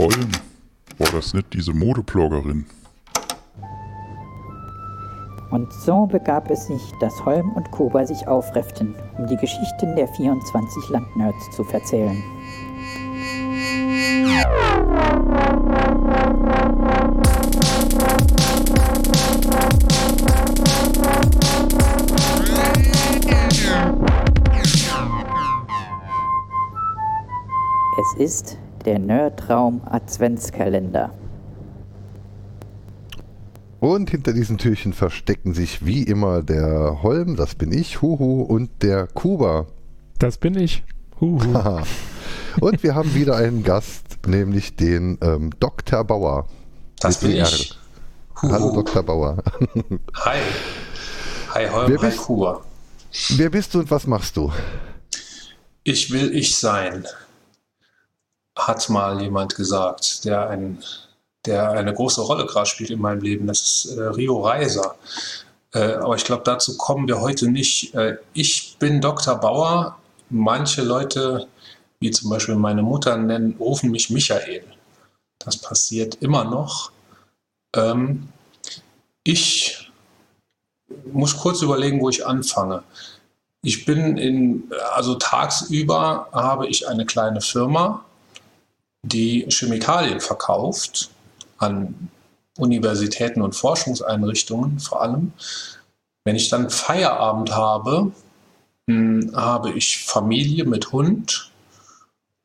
Holm, war das nicht diese Modebloggerin? Und so begab es sich, dass Holm und Kuba sich aufrefften, um die Geschichten der 24 Landnerds zu verzählen. Es ist der Nerdraum Adventskalender. Und hinter diesen Türchen verstecken sich wie immer der Holm, das bin ich, Huhu, und der Kuba. Das bin ich. Huhu. Und wir haben wieder einen Gast, nämlich den ähm, Dr. Bauer. Das bin ER. ich. Hallo. Dr. Bauer. Hi. Hi Holm, Wer hi bist- Kuba. Wer bist du und was machst du? Ich will ich sein, hat mal jemand gesagt, der, ein, der eine große Rolle gerade spielt in meinem Leben. Das ist äh, Rio Reiser. Äh, aber ich glaube, dazu kommen wir heute nicht. Äh, ich bin Dr. Bauer. Manche Leute, wie zum Beispiel meine Mutter, nennen, rufen mich Michael. Das passiert immer noch. Ähm, ich muss kurz überlegen, wo ich anfange. Ich bin in, also tagsüber habe ich eine kleine Firma, die Chemikalien verkauft an Universitäten und Forschungseinrichtungen vor allem. Wenn ich dann Feierabend habe, mh, habe ich Familie mit Hund.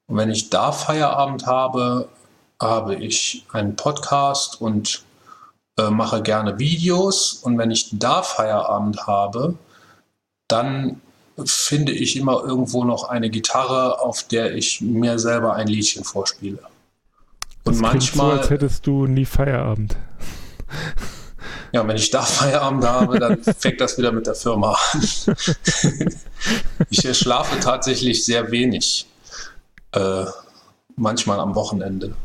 Und wenn ich da Feierabend habe, habe ich einen Podcast und äh, mache gerne Videos. Und wenn ich da Feierabend habe, dann finde ich immer irgendwo noch eine Gitarre, auf der ich mir selber ein Liedchen vorspiele. Und Das klingt so, manchmal, als hättest du nie Feierabend. ja, wenn ich da Feierabend habe, dann fängt das wieder mit der Firma an. ich schlafe tatsächlich sehr wenig. Äh, manchmal am Wochenende.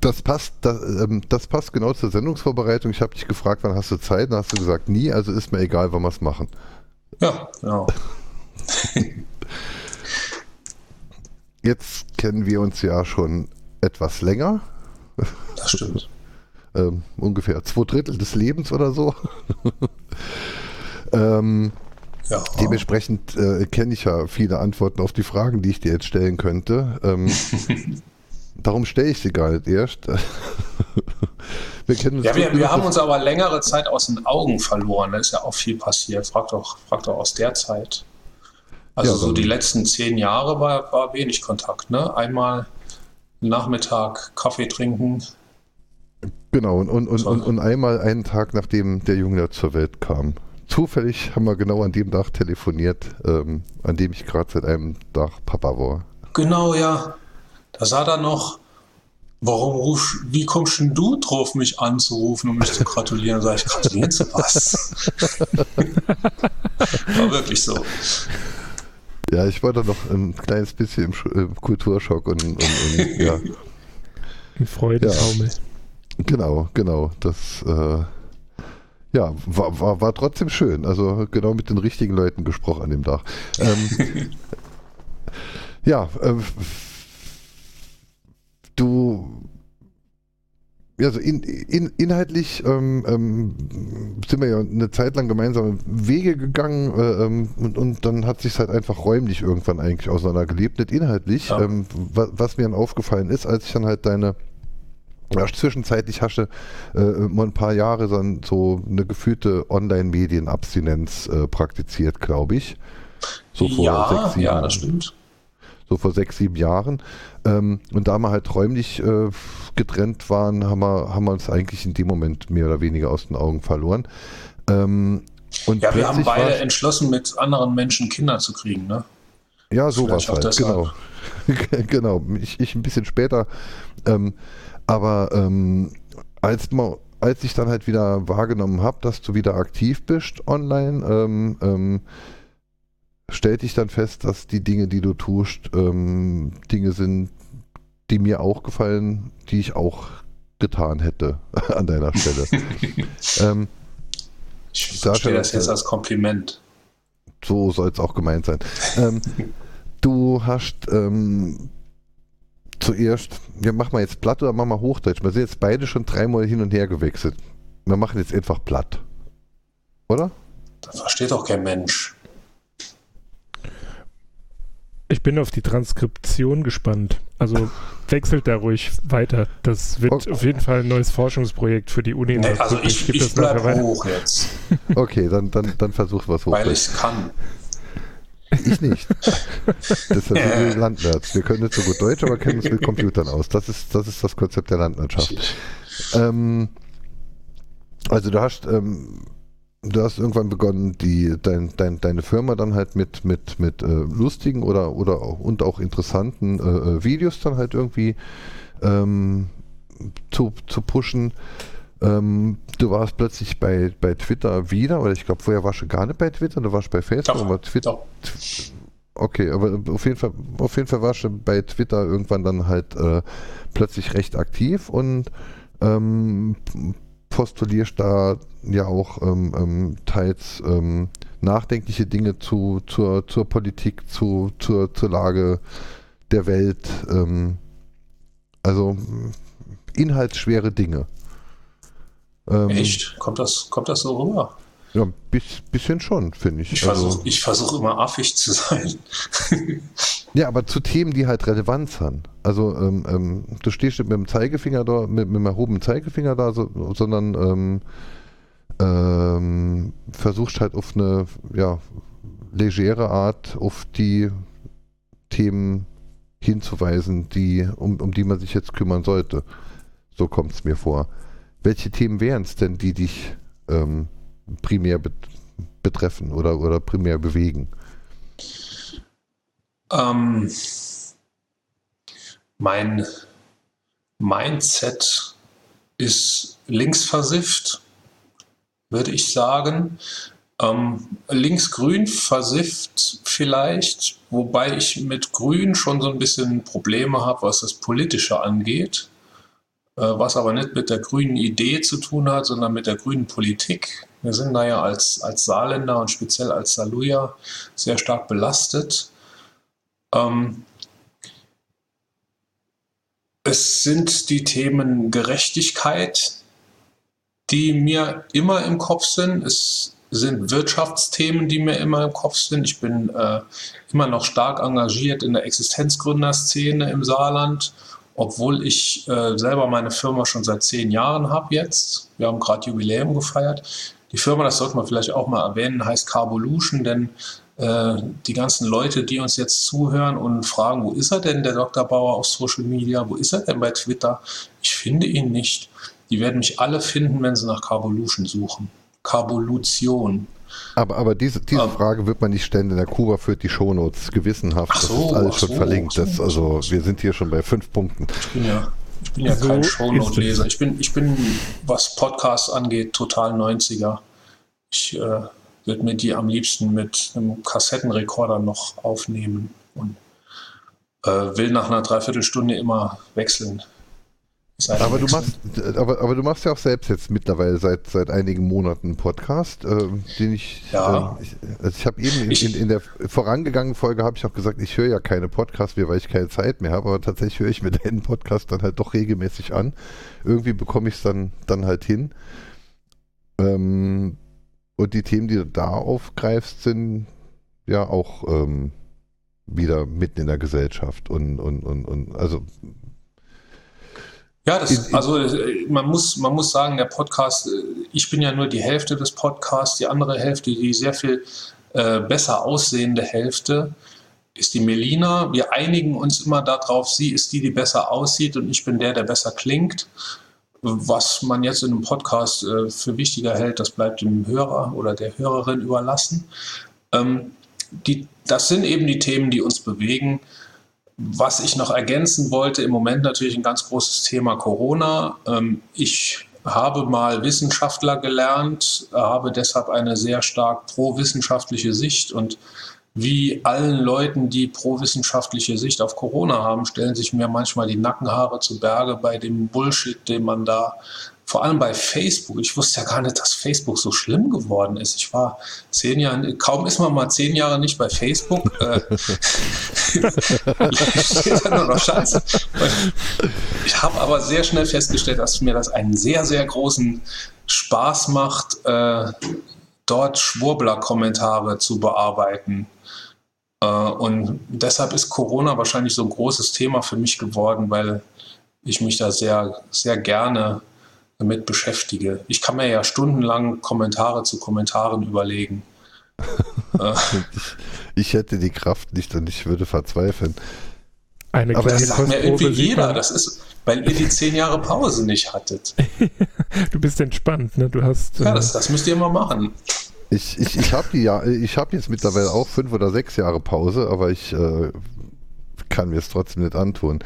Das passt, das, ähm, das passt genau zur Sendungsvorbereitung. Ich habe dich gefragt, wann hast du Zeit? Dann hast du gesagt, nie, also ist mir egal, wann wir es machen. Ja, genau. Jetzt kennen wir uns ja schon etwas länger. Das stimmt. ähm, ungefähr zwei Drittel des Lebens oder so. ähm, Ja. dementsprechend äh, kenne ich ja viele Antworten auf die Fragen, die ich dir jetzt stellen könnte. Ähm, darum stelle ich sie gar nicht erst. wir kennen uns Ja, wir, wir haben uns aber längere Zeit aus den Augen verloren. Da ist ja auch viel passiert. Frag doch, frag doch aus der Zeit. Also Ja, so die letzten zehn Jahre war, war wenig Kontakt. Ne? Einmal Nachmittag Kaffee trinken. Genau, und, und, und, und, und einmal einen Tag, nachdem der Junge zur Welt kam. Zufällig haben wir genau an dem Tag telefoniert, ähm, an dem ich gerade seit einem Tag Papa war. Genau, ja. Da sah er noch, warum ruf, wie kommst denn du drauf, mich anzurufen und mich zu gratulieren? Sag ich, gratulieren zu was? war wirklich so. Ja, ich war da noch ein kleines bisschen im, Sch- im Kulturschock und, und, und ja, Ein Freudentaumel. genau, genau. Das äh, ja, war, war, war trotzdem schön. Also genau mit den richtigen Leuten gesprochen an dem Tag. Ähm, ja, äh, du also in, in, inhaltlich ähm, ähm, sind wir ja eine Zeit lang gemeinsame Wege gegangen äh, ähm, und, und dann hat sich halt einfach räumlich irgendwann eigentlich auseinandergelebt, nicht inhaltlich. Ja. Ähm, was, was mir dann aufgefallen ist, als ich dann halt deine ja, zwischenzeitlich hast du äh, mal ein paar Jahre dann so eine gefühlte Online-Medien-Abstinenz äh, praktiziert, glaube ich. So vor ja, sechs, sieben ja, Jahren das stimmt. So vor sechs, sieben Jahren. Ähm, und da wir halt räumlich äh, getrennt waren, haben wir, haben wir uns eigentlich in dem Moment mehr oder weniger aus den Augen verloren. Ähm, und Ja, wir haben beide entschlossen, mit anderen Menschen Kinder zu kriegen, ne? Ja, sowas halt, genau. genau, ich, ich ein bisschen später. Ähm, aber ähm, als, ma- als ich dann halt wieder wahrgenommen habe, dass du wieder aktiv bist online, ähm, ähm, stellte ich dann fest, dass die Dinge, die du tust, ähm, Dinge sind, die mir auch gefallen, die ich auch getan hätte an deiner Stelle. ähm, Ich verstehe das das- jetzt als Kompliment. so soll es auch gemeint sein. Ähm, du hast ähm, zuerst, ja, mach mal jetzt platt oder mach mal Hochdeutsch. Wir sind jetzt beide schon dreimal hin und her gewechselt. Wir machen jetzt einfach platt. Oder? Das versteht doch kein Mensch. Ich bin auf die Transkription gespannt. Also wechselt da ruhig weiter. Das wird Okay. auf jeden Fall ein neues Forschungsprojekt für die Uni. in Nee, also ich, gebe ich das nachher bleib weiter. hoch jetzt, Okay, dann, dann, dann versuch was weil Hochdeutsch. ich es kann. Ich nicht. Das sind wir Landwirts. Wir können nicht so gut Deutsch, aber kennen uns mit Computern aus. Das ist das, ist das Konzept der Landwirtschaft. Ähm, also du hast, ähm, du hast irgendwann begonnen, die, dein, dein, deine Firma dann halt mit, mit, mit äh, lustigen oder, oder auch, und auch interessanten äh, äh, Videos dann halt irgendwie ähm, zu, zu pushen. Ähm, du warst plötzlich bei, bei Twitter wieder, oder ich glaube, vorher warst du gar nicht bei Twitter, du warst bei Facebook, Doch, aber Twitter. Okay, aber auf jeden Fall, auf jeden Fall warst du bei Twitter irgendwann dann halt äh, plötzlich recht aktiv und ähm, postulierst da ja auch ähm, ähm, teils ähm, nachdenkliche Dinge zu, zur, zur Politik, zu, zur, zur Lage der Welt. Ähm, also inhaltsschwere Dinge. Ähm, Echt? Kommt das, kommt das so rüber? Ja, ein bis, bisschen schon, finde ich. Ich Also- versuche versuch immer affig zu sein. Ja, aber zu Themen, die halt Relevanz haben. Also ähm, ähm, du stehst nicht mit dem Zeigefinger da, mit, mit dem erhobenen Zeigefinger da, so, sondern ähm, ähm, versuchst halt auf eine ja, legere Art auf die Themen hinzuweisen, die, um, um die man sich jetzt kümmern sollte. So kommt es mir vor. Welche Themen wären es denn, die dich ähm, primär bet betreffen oder, oder primär bewegen? Ähm, mein Mindset ist linksversifft, würde ich sagen. Ähm, linksgrün versifft vielleicht, wobei ich mit grün schon so ein bisschen Probleme habe, was das Politische angeht. Äh, was aber nicht mit der grünen Idee zu tun hat, sondern mit der grünen Politik. Wir sind da ja als, als Saarländer und speziell als Saarlouier sehr stark belastet. Ähm, es sind die Themen Gerechtigkeit, die mir immer im Kopf sind. Es sind Wirtschaftsthemen, die mir immer im Kopf sind. Ich bin äh, immer noch stark engagiert in der Existenzgründerszene im Saarland, obwohl ich äh, selber meine Firma schon seit zehn Jahren habe jetzt. Wir haben gerade Jubiläum gefeiert. Die Firma, das sollte man vielleicht auch mal erwähnen, heißt Carbolution, denn äh, die ganzen Leute, die uns jetzt zuhören und fragen, wo ist er denn, der Dr. Bauer auf Social Media, wo ist er denn bei Twitter? Ich finde ihn nicht. Die werden mich alle finden, wenn sie nach Carbolution suchen. Carbolution. Aber, aber diese, diese Ähm. Frage wird man nicht stellen, denn der Kuba führt die Shownotes gewissenhaft. Ach so, das ist alles ach schon so, verlinkt. Das, so, also wir sind hier schon bei fünf Punkten. Ich bin ja, ich bin ja So kein Shownote-Leser. es. Ich bin, ich bin, was Podcasts angeht, total 90er. Ich äh, würde mir die am liebsten mit einem Kassettenrekorder noch aufnehmen und äh, will nach einer Dreiviertelstunde immer wechseln. Aber du machst, aber, aber du machst ja auch selbst jetzt mittlerweile seit, seit einigen Monaten einen Podcast, ähm, den ich, Ja. ähm, ich also ich habe eben in, in, in der vorangegangenen Folge habe ich auch gesagt, ich höre ja keine Podcasts mehr, weil ich keine Zeit mehr habe, aber tatsächlich höre ich mir deinen Podcast dann halt doch regelmäßig an. Irgendwie bekomme ich es dann, dann halt hin. Ähm, und die Themen, die du da aufgreifst, sind ja auch ähm, wieder mitten in der Gesellschaft und, und, und, und also Ja, das, also äh, man muss, man muss sagen, der Podcast, äh, ich bin ja nur die Hälfte des Podcasts, die andere Hälfte, die sehr viel äh, besser aussehende Hälfte, ist die Melina. Wir einigen uns immer darauf, sie ist die, die besser aussieht und ich bin der, der besser klingt. Was man jetzt in einem Podcast äh, für wichtiger hält, das bleibt dem Hörer oder der Hörerin überlassen. Ähm, die, das sind eben die Themen, die uns bewegen. Was ich noch ergänzen wollte, im Moment natürlich ein ganz großes Thema Corona. Ähm, ich habe mal Wissenschaftler gelernt, habe deshalb eine sehr stark pro-wissenschaftliche Sicht und wie allen Leuten, die pro-wissenschaftliche Sicht auf Corona haben, stellen sich mir manchmal die Nackenhaare zu Berge bei dem Bullshit, den man da vor allem bei Facebook. Ich wusste ja gar nicht, dass Facebook so schlimm geworden ist. Ich war zehn Jahre, kaum ist man mal zehn Jahre nicht bei Facebook, äh, steht noch Scheiße. Ich habe aber sehr schnell festgestellt, dass mir das einen sehr, sehr großen Spaß macht, äh, dort Schwurbler-Kommentare zu bearbeiten. Äh, und deshalb ist Corona wahrscheinlich so ein großes Thema für mich geworden, weil ich mich da sehr, sehr gerne damit beschäftige. Ich kann mir ja stundenlang Kommentare zu Kommentaren überlegen. Ich, ich, hätte die Kraft nicht und ich würde verzweifeln. Eine Aber das sagt mir irgendwie jeder. Das ist, weil ihr die zehn Jahre Pause nicht hattet. du bist entspannt, ne? Du hast. Ja, das, äh, das müsst ihr mal machen. Ich, ich, ich habe ja, hab jetzt mittlerweile auch fünf oder sechs Jahre Pause, aber ich äh, kann mir es trotzdem nicht antun.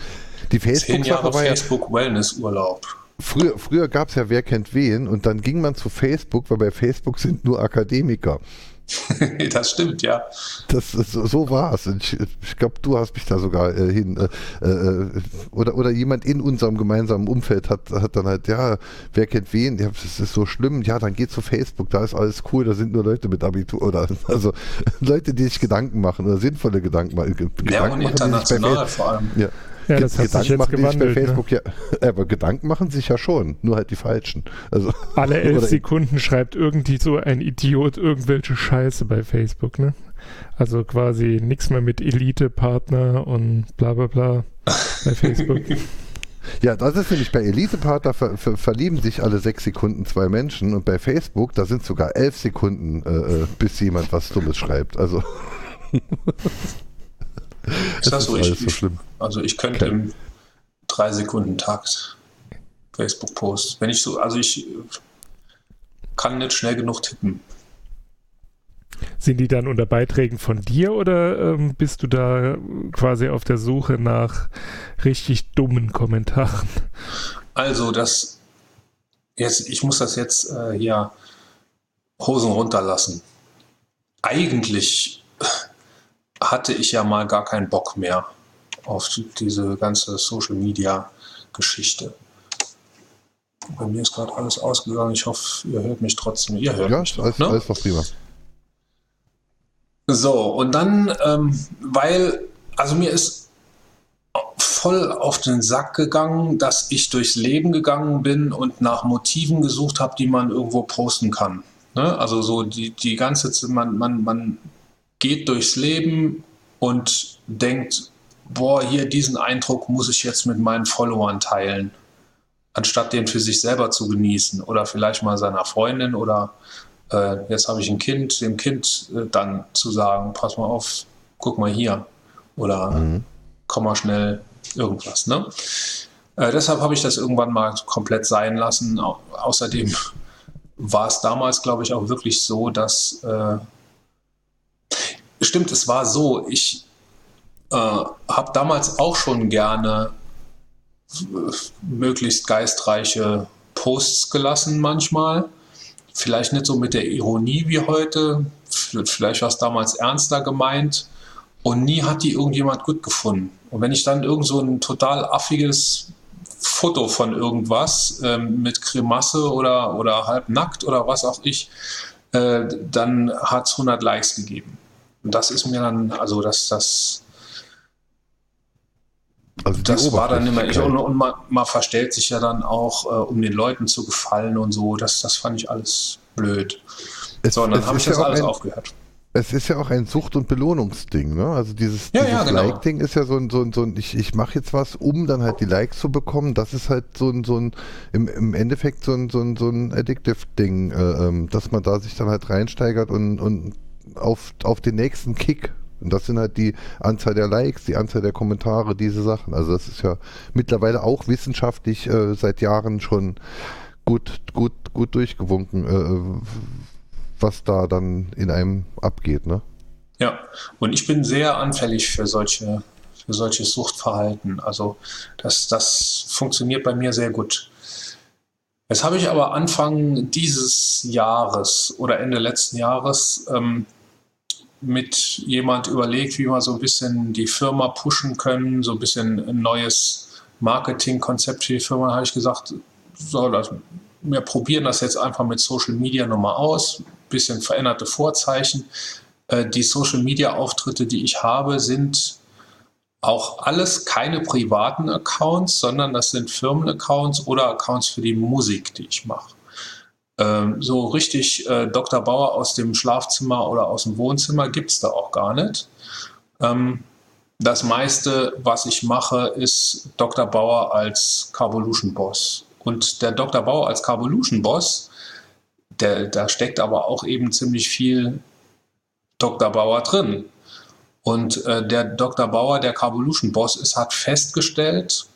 Die Facebook-Sache war Facebook Wellness-Urlaub. Früher, früher gab es ja Wer kennt wen und dann ging man zu Facebook, weil bei Facebook sind nur Akademiker. das stimmt, ja. Das, so, so war es. Ich, ich glaube, du hast mich da sogar äh, hin. Äh, äh, oder, oder jemand in unserem gemeinsamen Umfeld hat, hat dann halt, ja, wer kennt wen? Ja, das ist so schlimm. Ja, dann geht zu Facebook, da ist alles cool, da sind nur Leute mit Abitur oder also Leute, die sich Gedanken machen oder sinnvolle Gedanken, Gedanken ja, und machen. International vor allem. Ja. Ja, das hat Gedanken sich machen gewandelt, bei ne? Facebook ne? ja, aber Gedanken machen sich ja schon, nur halt die falschen. Also, Alle elf Sekunden schreibt irgendwie so ein Idiot irgendwelche Scheiße bei Facebook, ne? Also quasi nichts mehr mit Elite-Partner und bla bla bla bei Facebook. Ja, das ist nämlich bei Elite-Partner ver ver verlieben sich alle sechs Sekunden zwei Menschen und bei Facebook, da sind sogar elf Sekunden, äh, äh bis jemand was Dummes schreibt. Also. Ist das, so? Ich, so schlimm. Also ich könnte okay. im drei Sekunden Takt Facebook Post. Wenn ich so, also ich kann nicht schnell genug tippen. Sind die dann unter Beiträgen von dir oder ähm, bist du da quasi auf der Suche nach richtig dummen Kommentaren? Also das jetzt, ich muss das jetzt äh, hier Hosen runterlassen. Eigentlich hatte ich ja mal gar keinen Bock mehr auf diese ganze Social Media Geschichte. Bei mir ist gerade alles ausgegangen. Ich hoffe, ihr hört mich trotzdem. Ihr hört ja, mich doch, alles, ne? alles noch prima. So, und dann, ähm, weil, also mir ist voll auf den Sack gegangen, dass ich durchs Leben gegangen bin und nach Motiven gesucht habe, die man irgendwo posten kann. Ne? Also so die, die ganze Zeit, man, man, man geht durchs Leben und denkt, boah, hier diesen Eindruck muss ich jetzt mit meinen Followern teilen, anstatt den für sich selber zu genießen oder vielleicht mal seiner Freundin oder äh, jetzt habe ich ein Kind, dem Kind äh, dann zu sagen, pass mal auf, guck mal hier oder mhm. komm mal schnell irgendwas. Ne? Äh, deshalb habe ich das irgendwann mal komplett sein lassen. Au außerdem war es damals, glaube ich, auch wirklich so, dass äh, Stimmt, es war so. Ich äh, habe damals auch schon gerne äh, möglichst geistreiche Posts gelassen manchmal. Vielleicht nicht so mit der Ironie wie heute. Vielleicht war es damals ernster gemeint. Und nie hat die irgendjemand gut gefunden. Und wenn ich dann irgend so ein total affiges Foto von irgendwas ähm, mit Grimasse oder, oder halb nackt oder was auch ich, äh, dann hat es 100 Likes gegeben. Und das ist mir dann, also das, das, also das war dann immer ich. Und, und man, man, verstellt sich ja dann auch, äh, um den Leuten zu gefallen und so. Das, das fand ich alles blöd. Es, so, und dann habe ich das ja alles ein, aufgehört. Es ist ja auch ein Sucht- und Belohnungsding, ne? Also dieses, ja, dieses ja, genau. Like-Ding ist ja so ein, so ein, so ein ich, ich mache jetzt was, um dann halt die Likes zu bekommen. Das ist halt so ein, so ein im, im Endeffekt so ein, so ein, so ein Addictive-Ding, äh, ähm, dass man da sich dann halt reinsteigert und, und auf, auf den nächsten Kick. Und das sind halt die Anzahl der Likes, die Anzahl der Kommentare, diese Sachen. Also das ist ja mittlerweile auch wissenschaftlich äh, seit Jahren schon gut, gut, gut durchgewunken, äh, was da dann in einem abgeht, ne? Ja, und ich bin sehr anfällig für solche, für solches Suchtverhalten. Also das, das funktioniert bei mir sehr gut. Jetzt habe ich aber Anfang dieses Jahres oder Ende letzten Jahres ähm, mit jemand überlegt, wie wir so ein bisschen die Firma pushen können, so ein bisschen ein neues Marketingkonzept für die Firma, habe ich gesagt, so, das wir probieren das jetzt einfach mit Social Media nochmal aus, bisschen veränderte Vorzeichen. Äh, die Social Media Auftritte, die ich habe, sind auch alles keine privaten Accounts, sondern das sind Firmenaccounts oder Accounts für die Musik, die ich mache. Ähm, so richtig äh, Dr. Bauer aus dem Schlafzimmer oder aus dem Wohnzimmer gibt es da auch gar nicht. Ähm, das meiste, was ich mache, ist Dr. Bauer als Carvolution Boss. Und der Dr. Bauer als Carvolution Boss, der, da steckt aber auch eben ziemlich viel Dr. Bauer drin. Und äh, der Dr. Bauer, der Carvolution Boss ist, hat festgestellt,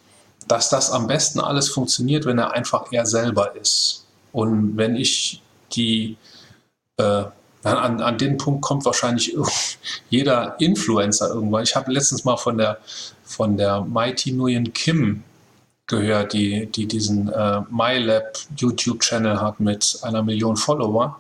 dass das am besten alles funktioniert, wenn er einfach er selber ist. Und wenn ich die, äh, an, an den Punkt kommt wahrscheinlich jeder Influencer irgendwann. Ich habe letztens mal von der, von der Mighty Nguyen Kim gehört, die, die diesen äh, MyLab YouTube-Channel hat mit einer Million Follower.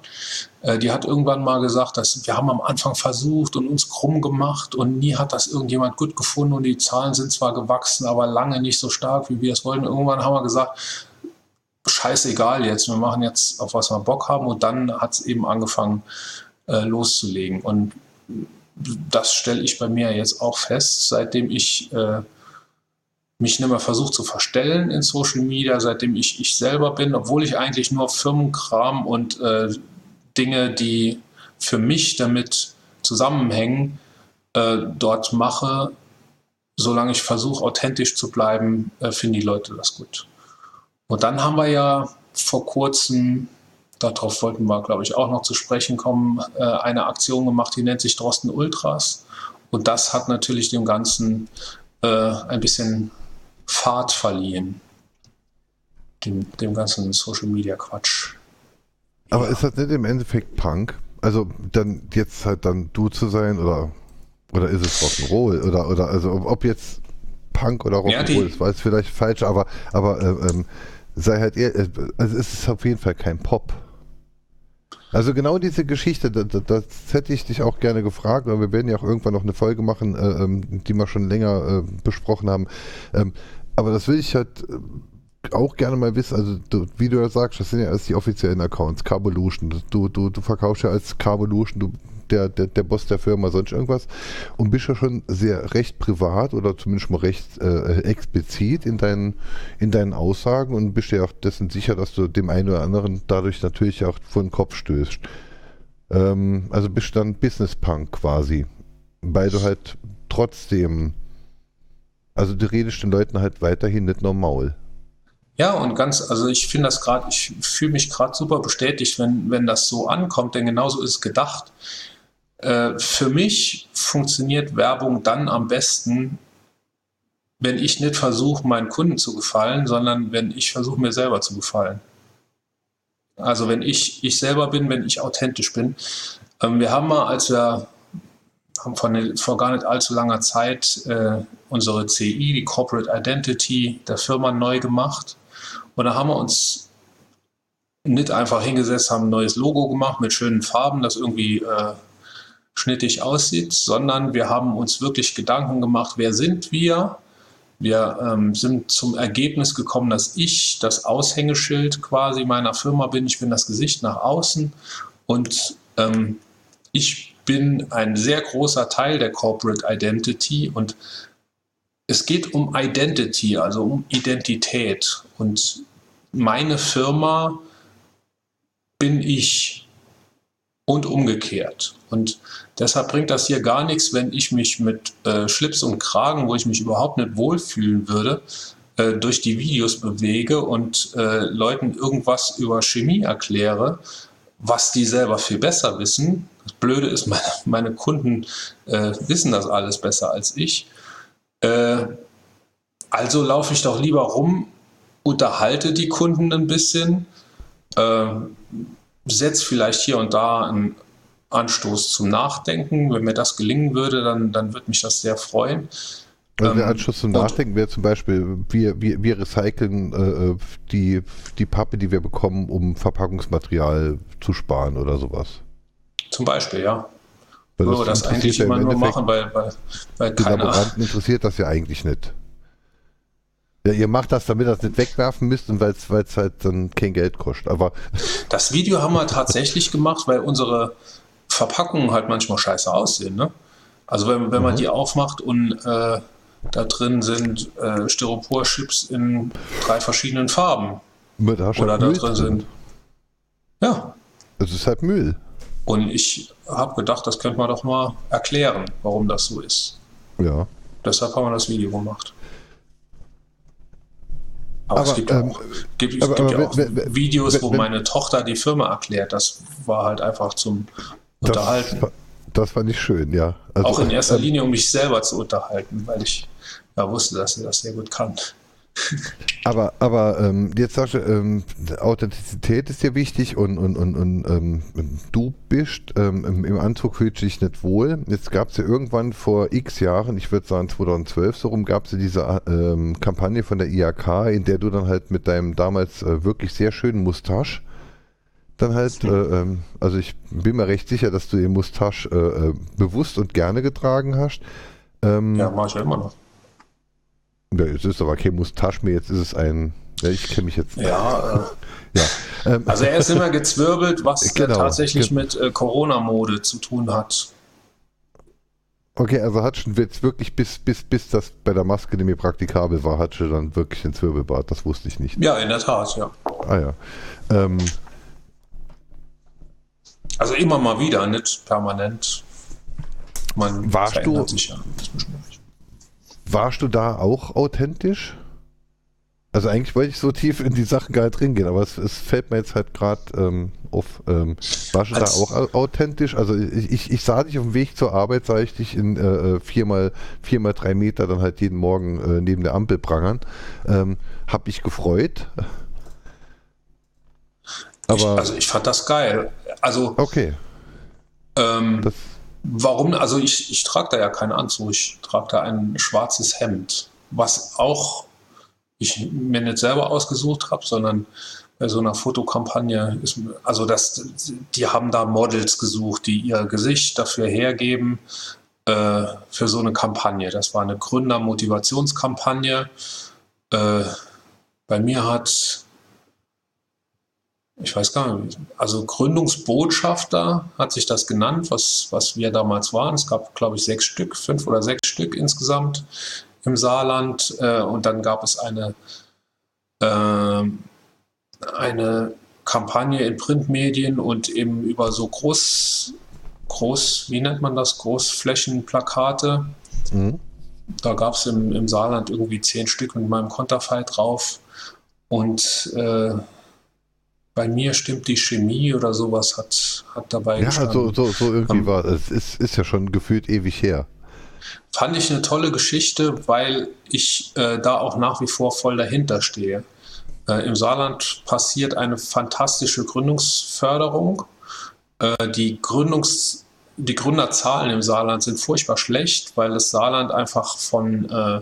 Äh, die hat irgendwann mal gesagt, dass wir haben am Anfang versucht und uns krumm gemacht und nie hat das irgendjemand gut gefunden und die Zahlen sind zwar gewachsen, aber lange nicht so stark, wie wir es wollten. Irgendwann haben wir gesagt, scheißegal jetzt, wir machen jetzt, auf was wir Bock haben und dann hat es eben angefangen äh, loszulegen. Und das stelle ich bei mir jetzt auch fest, seitdem ich äh, mich nicht mehr versuche zu verstellen in Social Media, seitdem ich ich selber bin, obwohl ich eigentlich nur Firmenkram und äh, Dinge, die für mich damit zusammenhängen, äh, dort mache, solange ich versuche, authentisch zu bleiben, äh, finden die Leute das gut. Und dann haben wir ja vor kurzem, darauf wollten wir, glaube ich, auch noch zu sprechen kommen, äh, eine Aktion gemacht, die nennt sich Drosten Ultras. Und das hat natürlich dem Ganzen äh, ein bisschen Fahrt verliehen. Dem, dem ganzen Social Media Quatsch. Aber ja. ist das nicht im Endeffekt Punk? Also dann jetzt halt dann du zu sein oder oder ist es Rock'n'Roll oder oder also ob jetzt Punk oder Rock'n'Roll ja, ist, war es vielleicht falsch, aber aber äh, ähm, sei halt eher, äh, also es ist auf jeden Fall kein Pop. Also genau diese Geschichte, das, das, hätte ich dich auch gerne gefragt, weil wir werden ja auch irgendwann noch eine Folge machen, äh, ähm, die wir schon länger äh, besprochen haben. Ähm, aber das will ich halt äh, auch gerne mal wissen. Also, du, wie du ja sagst, das sind ja erst die offiziellen Accounts, Carvolution. Du, du, du verkaufst ja als Carvolution, du der, der, der Boss der Firma, sonst irgendwas. Und bist ja schon sehr recht privat oder zumindest mal recht äh, explizit in deinen, in deinen Aussagen und bist ja auch dessen sicher, dass du dem einen oder anderen dadurch natürlich auch vor den Kopf stößt. Ähm, also bist dann Business Punk quasi, weil du halt trotzdem, also du redest den Leuten halt weiterhin nicht normal. Ja, und ganz, also ich finde das gerade, ich fühle mich gerade super bestätigt, wenn, wenn das so ankommt, denn genauso ist es gedacht. Äh, für mich funktioniert Werbung dann am besten, wenn ich nicht versuche, meinen Kunden zu gefallen, sondern wenn ich versuche, mir selber zu gefallen. Also wenn ich ich selber bin, wenn ich authentisch bin. Ähm, wir haben mal, als wir haben vor, ne, vor gar nicht allzu langer Zeit äh, unsere CI, die Corporate Identity der Firma neu gemacht. Und da haben wir uns nicht einfach hingesetzt, haben ein neues Logo gemacht mit schönen Farben, das irgendwie äh, schnittig aussieht, sondern wir haben uns wirklich Gedanken gemacht, wer sind wir? Wir ähm, sind zum Ergebnis gekommen, dass ich das Aushängeschild quasi meiner Firma bin. Ich bin das Gesicht nach außen und ähm, ich bin ein sehr großer Teil der Corporate Identity und es geht um Identity, also um Identität. Und meine Firma bin ich und umgekehrt. Und deshalb bringt das hier gar nichts, wenn ich mich mit äh, Schlips und Kragen, wo ich mich überhaupt nicht wohlfühlen würde, äh, durch die Videos bewege und äh, Leuten irgendwas über Chemie erkläre, was die selber viel besser wissen. Das Blöde ist, meine, meine Kunden äh, wissen das alles besser als ich. Äh, also laufe ich doch lieber rum, unterhalte die Kunden ein bisschen, äh, setze vielleicht hier und da einen Anstoß zum Nachdenken. Wenn mir das gelingen würde, dann, dann würde mich das sehr freuen. Also der Anstoß zum Nachdenken wäre zum Beispiel, wir, wir, wir recyceln äh, die, die Pappe, die wir bekommen, um Verpackungsmaterial zu sparen oder sowas. Zum Beispiel, ja. Weil das, das eigentlich immer nur machen, weil, weil, weil die Laboranten interessiert das ja eigentlich nicht. Ja, ihr macht das, damit ihr das nicht wegwerfen müsst und weil es halt dann kein Geld kostet. Aber Das Video haben wir tatsächlich gemacht, weil unsere Verpackungen halt manchmal scheiße aussehen. Ne? Also wenn, wenn man Mhm. die aufmacht und äh, da drin sind äh, Styropor-Chips in drei verschiedenen Farben da oder halt da Müll drin sind. Ja, Es ist halt Müll. und ich habe gedacht, das könnte man doch mal erklären, warum das so ist. Ja. Deshalb haben wir das Video gemacht. Aber, es Aber, gibt, ähm, auch, gibt, es aber- gibt aber ja auch wenn- wenn- Videos, wo wenn- meine Tochter die Firma erklärt. Das war halt einfach zum Das, Unterhalten. das fand ich schön, ja. Also, auch in erster ähm, Linie, um mich selber zu unterhalten, weil ich ja wusste, dass sie das sehr gut kann. Aber, aber ähm, jetzt sagst du, ähm, Authentizität ist dir wichtig und, und, und, und ähm, du bist ähm, im, Anzug fühlst du dich nicht wohl. Jetzt gab es ja irgendwann vor x Jahren, ich würde sagen 2012 so rum, gab es ja diese ähm, Kampagne von der IAK, in der du dann halt mit deinem damals äh, wirklich sehr schönen Mustache dann halt, äh, ähm, also ich bin mir recht sicher, dass du den Mustache äh, äh, bewusst und gerne getragen hast. Ja, mache ich ja immer noch. Ja, es ist aber kein Mustache mehr, jetzt ist es ein, ja, ich kenne mich jetzt Ja, äh, ja. Ähm, also er ist immer gezwirbelt, was äh, Genau. tatsächlich Ge- mit äh, Corona-Mode zu tun hat. okay, also hat schon jetzt wirklich bis, bis, bis das bei der Maske nicht mehr praktikabel war, hat schon dann wirklich den Zwirbelbart, das wusste ich nicht. Ja, in der Tat, ja. Ah ja. Ähm, Also immer mal wieder, nicht permanent. Man Warst du- sich ja. Warst du da auch authentisch? Also eigentlich wollte ich so tief in die Sachen gar nicht drin gehen, aber es, es fällt mir jetzt halt gerade ähm, auf. Ähm, warst du da auch au- authentisch? Also ich, ich, ich sah dich auf dem Weg zur Arbeit, sah ich dich in äh, äh, viermal, viermal drei Meter dann halt jeden Morgen äh, neben der Ampel prangern. Ähm, hab mich gefreut. Ich, Aber also ich fand das geil. Also okay, ähm, das warum? Also ich, ich trage da ja keinen Anzug, ich trage da ein schwarzes Hemd, was auch ich mir nicht selber ausgesucht habe, sondern bei so einer Fotokampagne ist, also das, die haben da Models gesucht, die ihr Gesicht dafür hergeben äh, für so eine Kampagne. Das war eine Gründermotivationskampagne. Äh, bei mir hat ich weiß gar nicht, also Gründungsbotschafter hat sich das genannt, was, was wir damals waren. Es gab, glaube ich, sechs Stück, fünf oder sechs Stück insgesamt im Saarland. Äh, und dann gab es eine, ähm, eine Kampagne in Printmedien und eben über so groß, groß, wie nennt man das, Großflächenplakate. mhm. Da gab es im, im Saarland irgendwie zehn Stück mit meinem Konterfei drauf. Und äh, bei mir stimmt die Chemie oder sowas hat, hat dabei ja, gestanden. so, so, so irgendwie Ähm, war es. Ist, ist ja schon gefühlt ewig her. Fand ich eine tolle Geschichte, weil ich äh, da auch nach wie vor voll dahinter stehe. Äh, Im Saarland passiert eine fantastische Gründungsförderung. Äh, die, Gründungs-, die Gründerzahlen im Saarland sind furchtbar schlecht, weil das Saarland einfach von äh,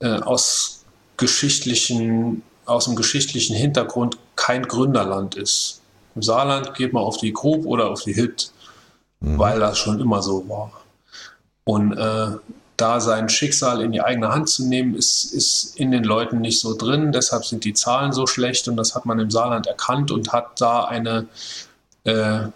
äh, aus geschichtlichen, aus dem geschichtlichen Hintergrund kein Gründerland ist. Im Saarland geht man auf die Grub oder auf die Hit, Mhm. weil das schon immer so war. Und äh, da sein Schicksal in die eigene Hand zu nehmen, ist, ist in den Leuten nicht so drin. Deshalb sind die Zahlen so schlecht und das hat man im Saarland erkannt und hat da eine äh,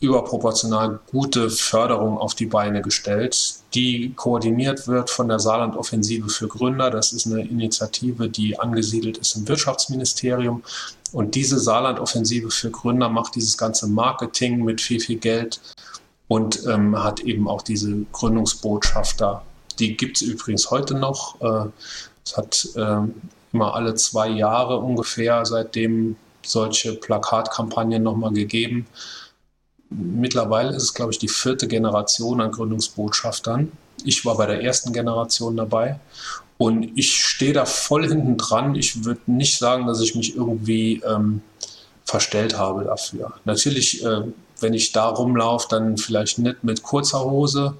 überproportional gute Förderung auf die Beine gestellt, die koordiniert wird von der Saarland-Offensive für Gründer. Das ist eine Initiative, die angesiedelt ist im Wirtschaftsministerium. Und diese Saarland-Offensive für Gründer macht dieses ganze Marketing mit viel, viel Geld und ähm, hat eben auch diese Gründungsbotschafter. Die gibt es übrigens heute noch. Äh, es hat ähm, immer alle zwei Jahre ungefähr seitdem solche Plakatkampagnen nochmal gegeben. Mittlerweile ist es, glaube ich, die vierte Generation an Gründungsbotschaftern. Ich war bei der ersten Generation dabei und ich stehe da voll hinten dran. Ich würde nicht sagen, dass ich mich irgendwie ähm, verstellt habe dafür. Natürlich, äh, wenn ich da rumlaufe, dann vielleicht nicht mit kurzer Hose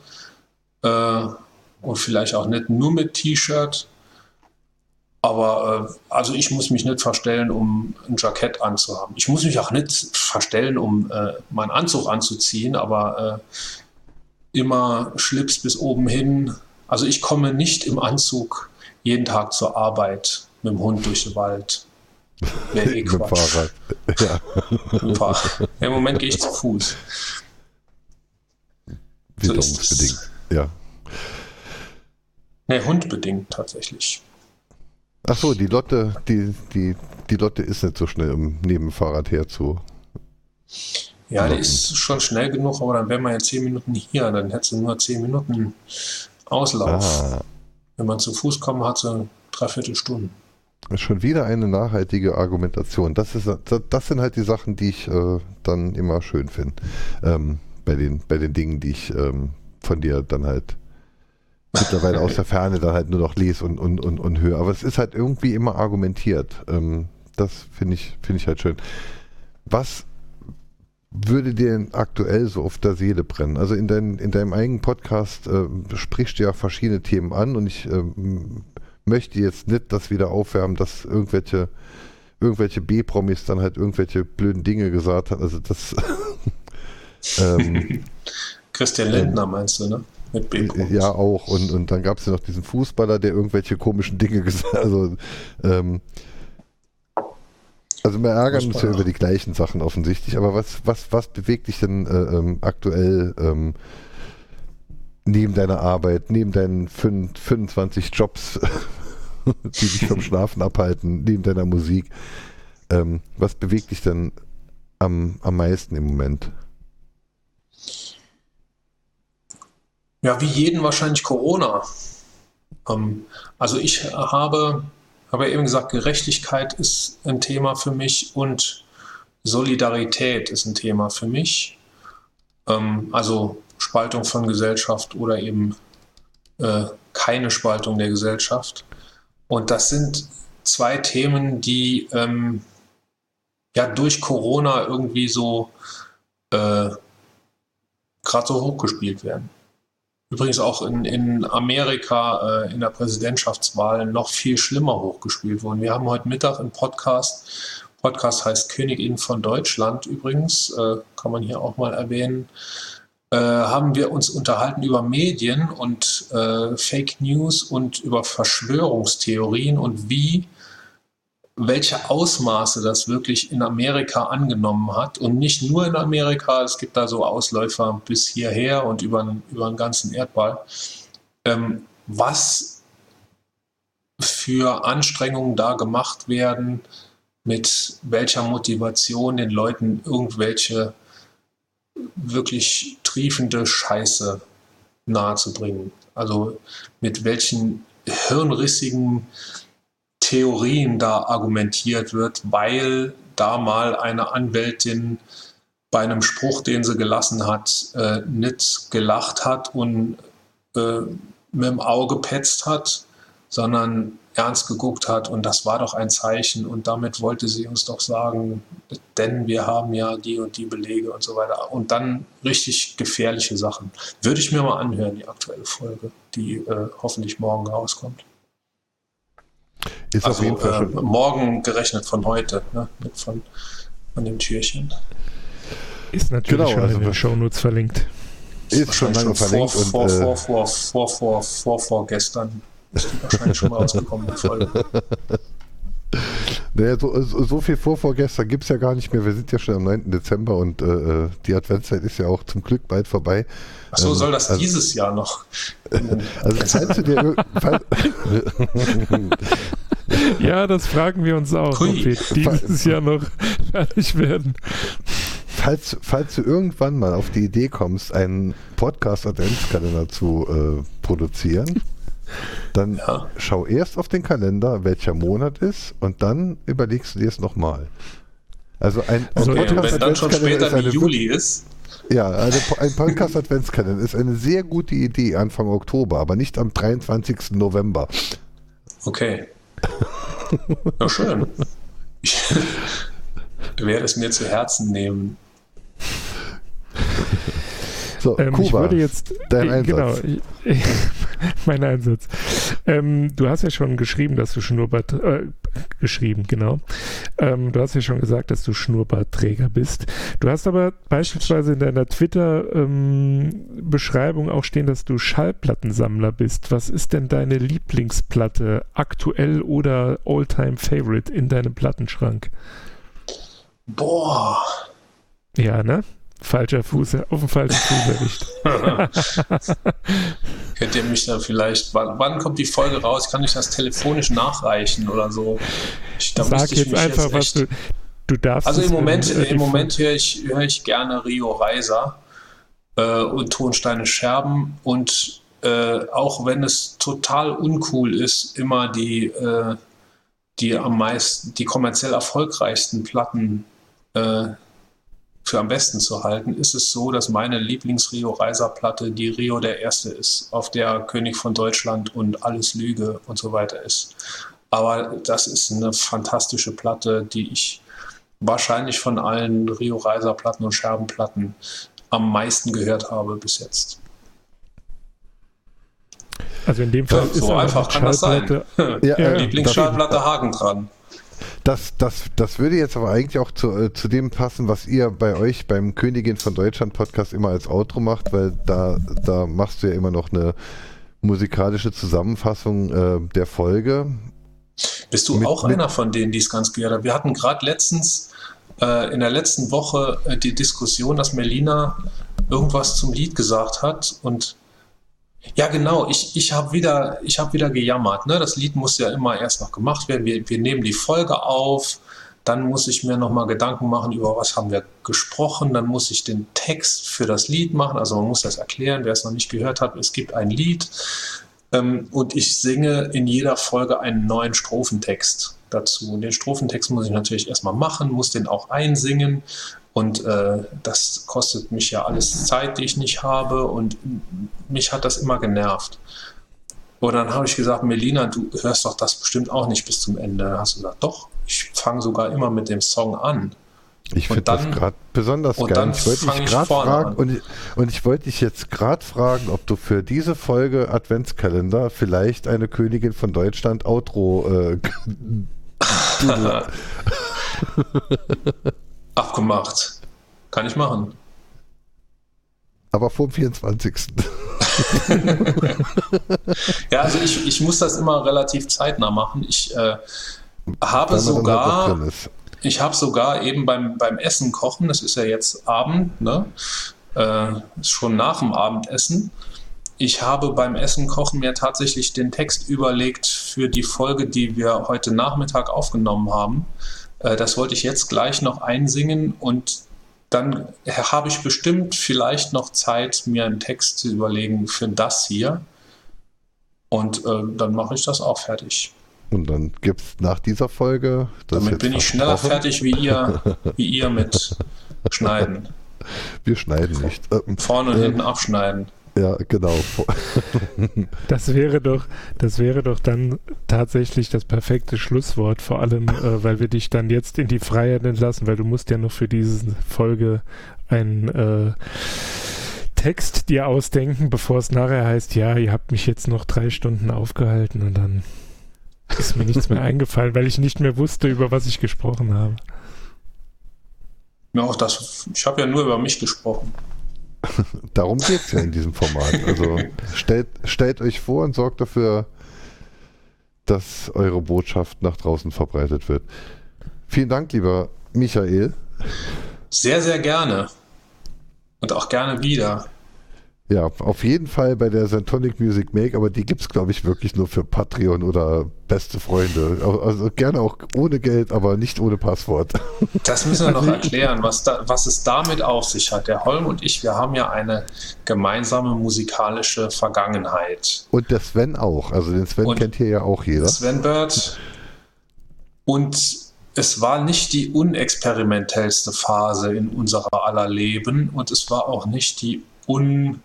äh, und vielleicht auch nicht nur mit T-Shirt. Aber äh, also ich muss mich nicht verstellen, um ein Jackett anzuhaben. Ich muss mich auch nicht verstellen, um äh, meinen Anzug anzuziehen, aber äh, immer Schlips bis oben hin. Also ich komme nicht im Anzug jeden Tag zur Arbeit. mit dem Hund durch den Wald. Wäre eh Mit dem Quatsch. Fahrrad. Ja. Im Moment gehe ich zu Fuß. So witterungsbedingt. Ja. Ne, hundbedingt tatsächlich. Ach so, die Lotte, die, die, die Lotte ist nicht so schnell, um neben dem Fahrrad herzu. Ja, die ist schon schnell genug, aber dann wären wir ja zehn Minuten hier. Dann hättest du nur zehn Minuten Auslauf. Ah, Wenn man zu Fuß kommt, hat sie dreiviertel Stunden. schon wieder eine nachhaltige Argumentation. Das, ist, das, sind halt die Sachen, die ich äh, dann immer schön finde. Ähm, bei, den, bei den Dingen, die ich ähm, von dir dann halt mittlerweile aus der Ferne dann halt nur noch lese und, und, und, und höre. Aber es ist halt irgendwie immer argumentiert. Ähm, das finde ich, finde ich halt schön. Was würde dir denn aktuell so auf der Seele brennen? Also in, dein, in deinem eigenen Podcast äh, sprichst du ja verschiedene Themen an und ich ähm, möchte jetzt nicht das wieder aufwärmen, dass irgendwelche irgendwelche B-Promis dann halt irgendwelche blöden Dinge gesagt haben. Also das ähm, Christian Lindner meinst du, ne? Mit b ja auch. Und, und dann gab es ja noch diesen Fußballer, der irgendwelche komischen Dinge gesagt hat. Also, ähm, also wir ärgern uns ja über die gleichen Sachen offensichtlich, aber was, was, was bewegt dich denn äh, ähm, aktuell ähm, neben deiner Arbeit, neben deinen fün- 25 Jobs, die dich vom Schlafen abhalten, neben deiner Musik? Ähm, was bewegt dich denn am, am meisten im Moment? Ja, wie jeden wahrscheinlich Corona. Ähm, also ich habe, habe eben gesagt, Gerechtigkeit ist ein Thema für mich und Solidarität ist ein Thema für mich. Ähm, also Spaltung von Gesellschaft oder eben äh, keine Spaltung der Gesellschaft. Und das sind zwei Themen, die ähm, ja durch Corona irgendwie so äh, gerade so hochgespielt werden. Übrigens auch in, in Amerika äh, in der Präsidentschaftswahl noch viel schlimmer hochgespielt worden. Wir haben heute Mittag einen Podcast. Podcast heißt Königin von Deutschland übrigens, äh, kann man hier auch mal erwähnen. Äh, haben wir uns unterhalten über Medien und äh, Fake News und über Verschwörungstheorien und wie welche Ausmaße das wirklich in Amerika angenommen hat. Und nicht nur in Amerika, es gibt da so Ausläufer bis hierher und über, über den ganzen Erdball. Ähm, was für Anstrengungen da gemacht werden, mit welcher Motivation den Leuten irgendwelche wirklich triefende Scheiße nahezubringen. Also mit welchen hirnrissigen Theorien da argumentiert wird, weil da mal eine Anwältin bei einem Spruch, den sie gelassen hat, äh, nicht gelacht hat und äh, mit dem Auge petzt hat, sondern ernst geguckt hat und das war doch ein Zeichen und damit wollte sie uns doch sagen, denn wir haben ja die und die Belege und so weiter. Und dann richtig gefährliche Sachen. Würde ich mir mal anhören, die aktuelle Folge, die äh, hoffentlich morgen rauskommt. Ist auf Also jeden Fall äh, schon. morgen gerechnet von heute, ne? mit von, von dem Türchen. Ist natürlich Genau, schon also in den Shownotes verlinkt. Ist schon lange verlinkt vor, und vor, äh, vor, vor, vor, vor, vor, vor gestern ist die wahrscheinlich schon rausgekommen, die Folge. Naja, so, so so viel Vorvorgestern gibt es ja gar nicht mehr. Wir sind ja schon am 9. Dezember und äh, äh, die Adventszeit ist ja auch zum Glück bald vorbei. Ach so, Ähm, soll das also- dieses Jahr noch? Also falls du dir ir- fall- Ja, das fragen wir uns auch, Hui. ob wir dieses Jahr noch fertig werden. falls, falls du irgendwann mal auf die Idee kommst, einen Podcast-Adventskalender zu äh, produzieren, dann Ja. schau erst auf den Kalender, welcher Monat ist und dann überlegst du dir es nochmal. Also ein, ein Okay, und wenn dann schon Podcast-Adventskalender später ist wie eine Juli ist, Ja, eine, ein Podcast-Adventskalender ist eine sehr gute Idee Anfang Oktober, aber nicht am 23. November. okay. Ja, schön. Ich werde es mir zu Herzen nehmen. So, Ähm, ich Kuba, würde jetzt dein äh, genau, Einsatz. ich, mein Einsatz. Ähm, du hast ja schon geschrieben, dass du Schnurrbart, äh, geschrieben, genau. Ähm, du hast ja schon gesagt, dass du Schnurrbartträger bist. Du hast aber beispielsweise in deiner Twitter-Beschreibung ähm, auch stehen, dass du Schallplattensammler bist. Was ist denn deine Lieblingsplatte, aktuell oder Alltime favorite in deinem Plattenschrank? Boah. Ja, ne? Falscher Fuß, auf dem falschen Fuß erwischt. Könnt ihr mich da vielleicht, wann, wann, kommt die Folge raus? Kann ich das telefonisch nachreichen oder so? Ich, Sag jetzt einfach, jetzt was du, du darfst. Also im Moment, in, im Moment höre ich, hör ich gerne Rio Reiser äh, und Tonsteine Scherben und äh, auch wenn es total uncool ist, immer die, äh, die am meisten, die kommerziell erfolgreichsten Platten äh, für am besten zu halten, ist es so, dass meine Lieblings-Rio-Reiser-Platte die Rio der erste ist, auf der König von Deutschland und alles Lüge und so weiter ist. Aber das ist eine fantastische Platte, die ich wahrscheinlich von allen Rio Reiser Platten und Scherbenplatten am meisten gehört habe bis jetzt. Also in dem Fall ja, ist so einfach kann das sein. Ja, ja, Lieblingsschallplatte Haken dran. Das, das, das würde jetzt aber eigentlich auch zu, äh, zu dem passen, was ihr bei euch beim Königin von Deutschland Podcast immer als Outro macht, weil da, da machst du ja immer noch eine musikalische Zusammenfassung äh, der Folge. Bist du mit, auch einer von denen, die es ganz gehört haben? Wir hatten gerade letztens, äh, in der letzten Woche, äh, die Diskussion, dass Melina irgendwas zum Lied gesagt hat und ja, genau. Ich, ich habe wieder, hab wieder gejammert. Ne? Das Lied muss ja immer erst noch gemacht werden. Wir, wir nehmen die Folge auf. Dann muss ich mir nochmal Gedanken machen, über was haben wir gesprochen. Dann muss ich den Text für das Lied machen. Also man muss das erklären, wer es noch nicht gehört hat. Es gibt ein Lied. Ähm, und ich singe in jeder Folge einen neuen Strophentext dazu. Und den Strophentext muss ich natürlich erstmal machen, muss den auch einsingen. Und äh, das kostet mich ja alles Zeit, die ich nicht habe. Und mich hat das immer genervt. Und dann habe ich gesagt, Melina, du hörst doch das bestimmt auch nicht bis zum Ende. Dann hast du gesagt, doch, ich fange sogar immer mit dem Song an. Ich finde das gerade besonders geil. ich wollte dich gerade fragen und ich, und ich wollte dich jetzt gerade fragen, ob du für diese Folge Adventskalender vielleicht eine Königin von Deutschland Outro äh, Abgemacht. Kann ich machen. Aber vor dem 24. ja, also ich, ich muss das immer relativ zeitnah machen. Ich äh, habe sogar, ich habe sogar eben beim, beim Essen kochen, das ist ja jetzt Abend, ne? Äh, ist schon nach dem Abendessen. Ich habe beim Essen kochen mir tatsächlich den Text überlegt für die Folge, die wir heute Nachmittag aufgenommen haben. Äh, das wollte ich jetzt gleich noch einsingen und dann habe ich bestimmt vielleicht noch Zeit, mir einen Text zu überlegen für das hier. Und äh, dann mache ich das auch fertig. Und dann gibt es nach dieser Folge. Damit bin ich schneller fertig wie ihr, wie ihr mit Schneiden. Wir schneiden nicht. Ähm, Vorne und äh, hinten abschneiden. Ja, genau. Das wäre doch, das wäre doch dann tatsächlich das perfekte Schlusswort, vor allem, äh, weil wir dich dann jetzt in die Freiheit entlassen, weil du musst ja noch für diese Folge einen äh, Text dir ausdenken, bevor es nachher heißt, ja, ihr habt mich jetzt noch drei Stunden aufgehalten und dann ist mir nichts mehr eingefallen, weil ich nicht mehr wusste, über was ich gesprochen habe. Ja, auch das, ich habe ja nur über mich gesprochen. Darum geht es ja in diesem Format. Also stellt, stellt euch vor und sorgt dafür, dass eure Botschaft nach draußen verbreitet wird. Vielen Dank, lieber Michael. Sehr, sehr gerne. Und auch gerne wieder. Ja, auf jeden Fall bei der Santonic Music Make, aber die gibt es, glaube ich, wirklich nur für Patreon oder beste Freunde. Also gerne auch ohne Geld, aber nicht ohne Passwort. Das müssen wir noch erklären, was, da, was es damit auf sich hat. Der Holm und ich, wir haben ja eine gemeinsame musikalische Vergangenheit. Und der Sven auch. Also den Sven und kennt hier ja auch jeder. Sven Bird. Und es war nicht die unexperimentellste Phase in unserer aller Leben und es war auch nicht die un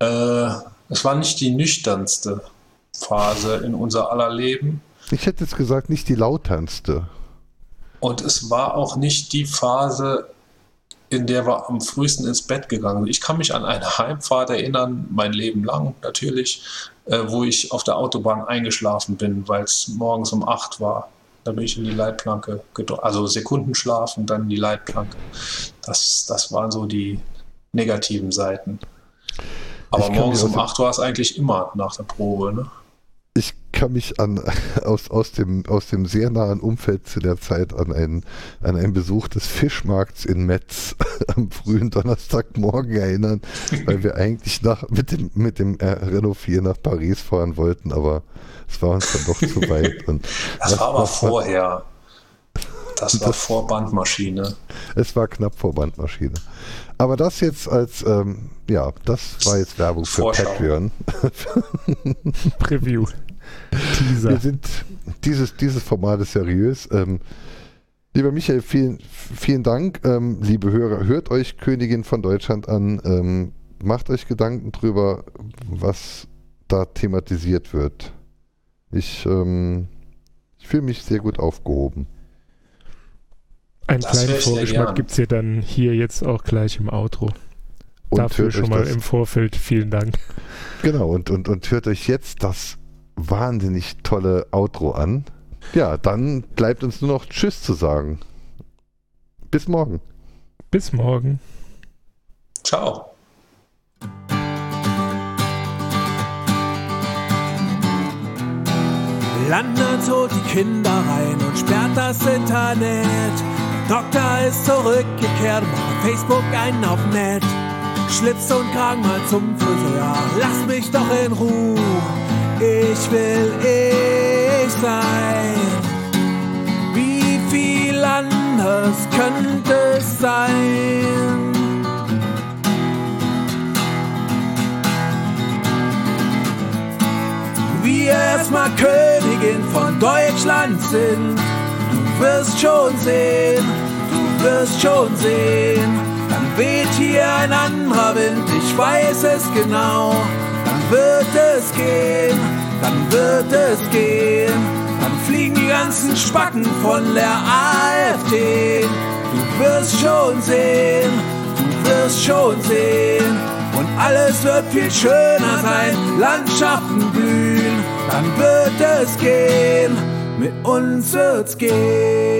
äh, es war nicht die nüchternste Phase in unser aller Leben. Ich hätte jetzt gesagt, nicht die lauternste. Und es war auch nicht die Phase, in der wir am frühesten ins Bett gegangen sind. Ich kann mich an eine Heimfahrt erinnern, mein Leben lang natürlich, äh, wo ich auf der Autobahn eingeschlafen bin, weil es morgens um 8 war. Da bin ich in die Leitplanke, also Sekundenschlaf und dann in die Leitplanke. Das, das waren so die negativen Seiten. Aber morgens um 8 war es eigentlich immer nach der Probe. Ne? ich kann mich an, aus, aus, dem, aus dem sehr nahen Umfeld zu der Zeit an einen, an einen Besuch des Fischmarkts in Metz am frühen Donnerstagmorgen erinnern, weil wir eigentlich nach, mit dem, mit dem Renault 4 nach Paris fahren wollten, aber es war uns dann doch zu weit. Und das, das war aber vorher. Das war das, vor Bandmaschine. Es war knapp vor Bandmaschine. Aber das jetzt als, ähm, ja, das war jetzt Werbung für Vorschau. Patreon. Preview. Teaser. Wir sind, dieses, dieses Format ist seriös. Ähm, lieber Michael, vielen, vielen Dank. Ähm, liebe Hörer, hört euch Königin von Deutschland an. Ähm, macht euch Gedanken drüber, was da thematisiert wird. Ich, ähm, ich fühle mich sehr gut aufgehoben. Einen das kleinen Vorgeschmack gibt es ja dann hier jetzt auch gleich im Outro. Und Dafür schon mal im Vorfeld vielen Dank. Genau, und, und, und hört euch jetzt das wahnsinnig tolle Outro an. Ja, dann bleibt uns nur noch Tschüss zu sagen. Bis morgen. Bis morgen. Ciao. Landet holt die Kinder rein und sperrt das Internet. Doktor ist zurückgekehrt, macht Facebook einen auf Nett. Schlips und Kragen mal zum Friseur, lass mich doch in Ruhe. Ich will ich sein. Wie viel anders könnte es sein? Wir erstmal Königin von Deutschland sind wirst schon sehen, du wirst schon sehen. Dann weht hier ein anderer Wind, ich weiß es genau. Dann wird es gehen, dann wird es gehen. Dann fliegen die ganzen Spacken von der AfD. Du wirst schon sehen, du wirst schon sehen. Und alles wird viel schöner sein, Landschaften blühen, dann wird es gehen mit uns wird's gehen.